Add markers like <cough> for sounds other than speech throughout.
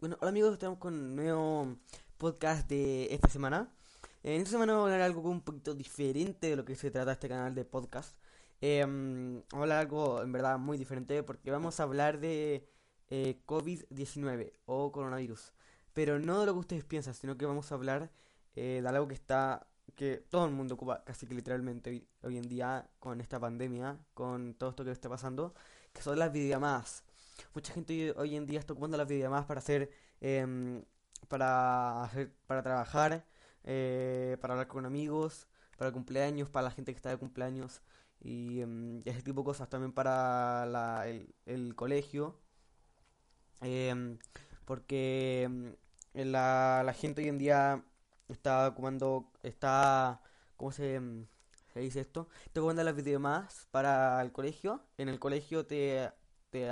Bueno, hola amigos, estamos con un nuevo podcast de esta semana. En esta semana vamos a hablar algo un poquito diferente de lo que se trata este canal de podcast. Eh, vamos a hablar algo en verdad muy diferente porque vamos a hablar de eh, COVID-19 o coronavirus. Pero no de lo que ustedes piensan, sino que vamos a hablar eh, de algo que está que todo el mundo ocupa casi que literalmente hoy, hoy en día con esta pandemia, con todo esto que está pasando, que son las videollamadas. Mucha gente hoy en día está ocupando las videollamadas para hacer, em, para hacer, para trabajar, eh, para hablar con amigos, para cumpleaños, para la gente que está de cumpleaños y, em, ese tipo de cosas. También para la, el, el colegio, em, porque la, la gente hoy en día está ocupando, está, ¿cómo se, se dice esto? Está ocupando las videollamadas para el colegio. En el colegio te, te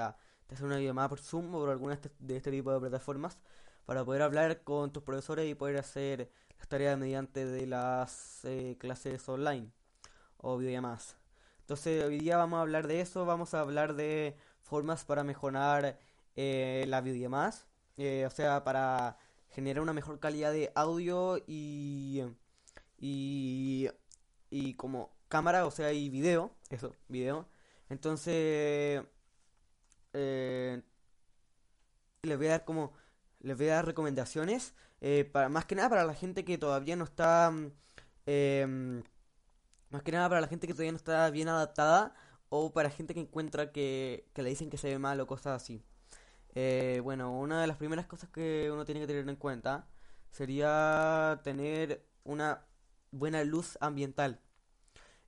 te hacen una llamada por Zoom o por alguna de este, de este tipo de plataformas para poder hablar con tus profesores y poder hacer las tareas mediante de las eh, clases online o videollamadas. Entonces hoy día vamos a hablar de eso, vamos a hablar de formas para mejorar eh, las videollamadas, eh, o sea, para generar una mejor calidad de audio y, y, y como cámara, o sea, y video, eso, video. Entonces eh, les voy a dar como les voy a dar recomendaciones eh, para más que nada para la gente que todavía no está em, más que nada para la gente que todavía no está bien adaptada o para gente que encuentra que, que le dicen que se ve mal o cosas así. Eh, bueno una de las primeras cosas que uno tiene que tener en cuenta sería tener una buena luz ambiental.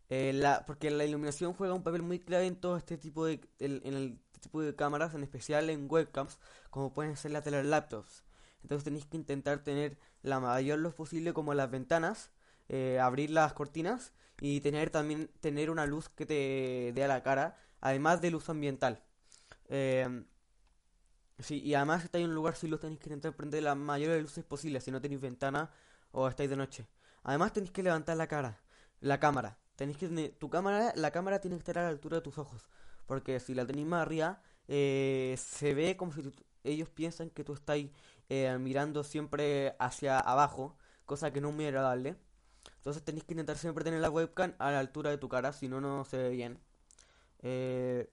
Eh, la, porque la iluminación juega un papel muy clave en todo este tipo de en el tipo de cámaras, en especial en webcams, como pueden ser las de las laptops. Entonces tenéis que intentar tener la mayor luz posible como las ventanas, eh, abrir las cortinas y tener también tener una luz que te dé a la cara, además de luz ambiental. Eh, sí, y además si estáis en un lugar sin luz tenéis que intentar prender las mayores luces posibles si no tenéis ventana o estáis de noche. Además tenéis que levantar la cara, la cámara. Tenéis que tu cámara, la cámara tiene que estar a la altura de tus ojos. Porque si la tenéis más arriba, eh, se ve como si ellos piensan que tú estás eh, mirando siempre hacia abajo, cosa que no es muy agradable. Entonces tenéis que intentar siempre tener la webcam a la altura de tu cara, si no, no se ve bien. Eh,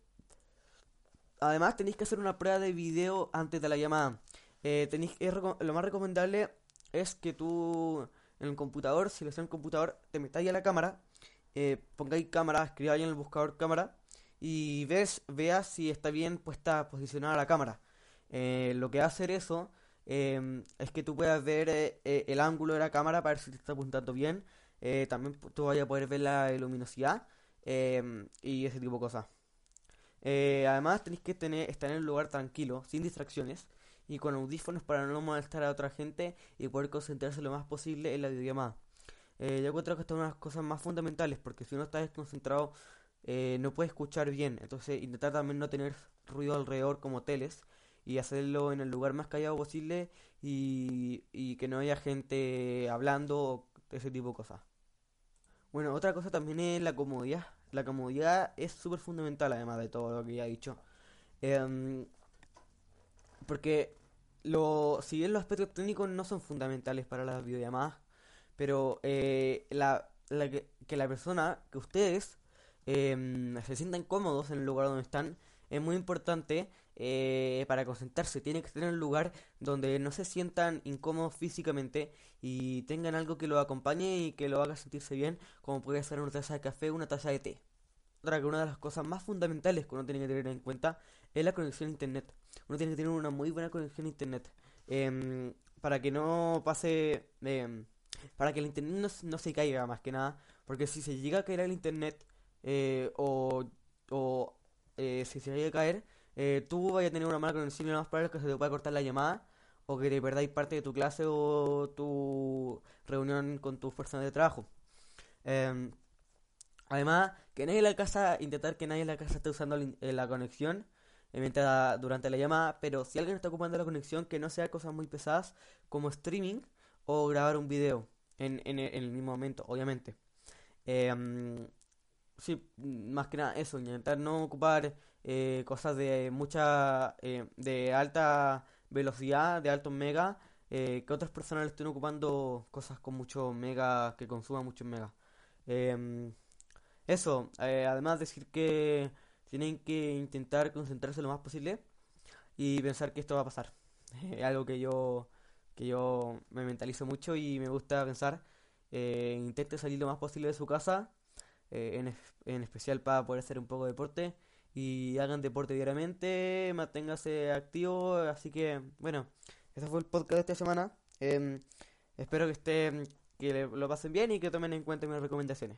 además, tenéis que hacer una prueba de video antes de la llamada. Tenéis, lo más recomendable es que tú en el computador, si lo haces en el computador, te metáis a la cámara, pongáis cámara, escribáis en el buscador cámara y ves, veas si está bien puesta, posicionada la cámara. Eh, lo que va a hacer eso em, es que tú puedas ver eh, eh, el ángulo de la cámara para ver si te está apuntando bien. Eh, también tú vayas a poder ver la luminosidad em, y ese tipo de cosas. Además tenéis que tener, estar en un lugar tranquilo, sin distracciones y con audífonos para no molestar a otra gente y poder concentrarse lo más posible en la videollamada. Eh, yo encuentro que esta es una de las cosas más fundamentales porque si uno está desconcentrado eh, no puede escuchar bien. Entonces intentar también no tener ruido alrededor como teles y hacerlo en el lugar más callado posible y, y que no haya gente hablando o ese tipo de cosas. Bueno, otra cosa también es la comodidad. La comodidad es súper fundamental además de todo lo que ya he dicho. Em, porque lo, si bien los aspectos técnicos no son fundamentales para las videollamadas, pero eh, la, la que, que la persona, que ustedes em, se sientan cómodos en el lugar donde están, es muy importante eh, para concentrarse. Tiene que en un lugar donde no se sientan incómodos físicamente y tengan algo que lo acompañe y que lo haga sentirse bien, como puede ser una taza de café o una taza de té. Otra que una de las cosas más fundamentales que uno tiene que tener en cuenta es la conexión a internet. Uno tiene que tener una muy buena conexión a internet. em, para que no pase... em, para que el internet no, no se caiga más que nada. Porque si se llega a caer el internet eh, o, eh, si se llega a caer, eh, tú vas a tener una mala conexión y más probable que se te pueda cortar la llamada o que te perdáis parte de tu clase o tu reunión con tus personas de trabajo. Em, Además, que nadie en la casa, intentar que nadie en la casa esté usando in- eh, la conexión eh, mientras, durante la llamada, pero si alguien está ocupando la conexión, que no sea cosas muy pesadas como streaming o grabar un video en, en el mismo momento, obviamente. Mm, sí, más que nada eso, intentar no ocupar eh, cosas de mucha, eh, de alta velocidad de altos mega, eh, que otras personas le estén ocupando cosas con mucho mega, que consuman mucho mega. Em, eso, eh, además decir que tienen que intentar concentrarse lo más posible y pensar que esto va a pasar. <laughs> Es algo que yo, que yo me mentalizo mucho y me gusta pensar. Eh, intente salir lo más posible de su casa, eh, en, en especial para poder hacer un poco de deporte y hagan deporte diariamente, manténgase activo, así que bueno, ese fue el podcast de esta semana. Em, espero que estén, que lo pasen bien y que tomen en cuenta mis recomendaciones.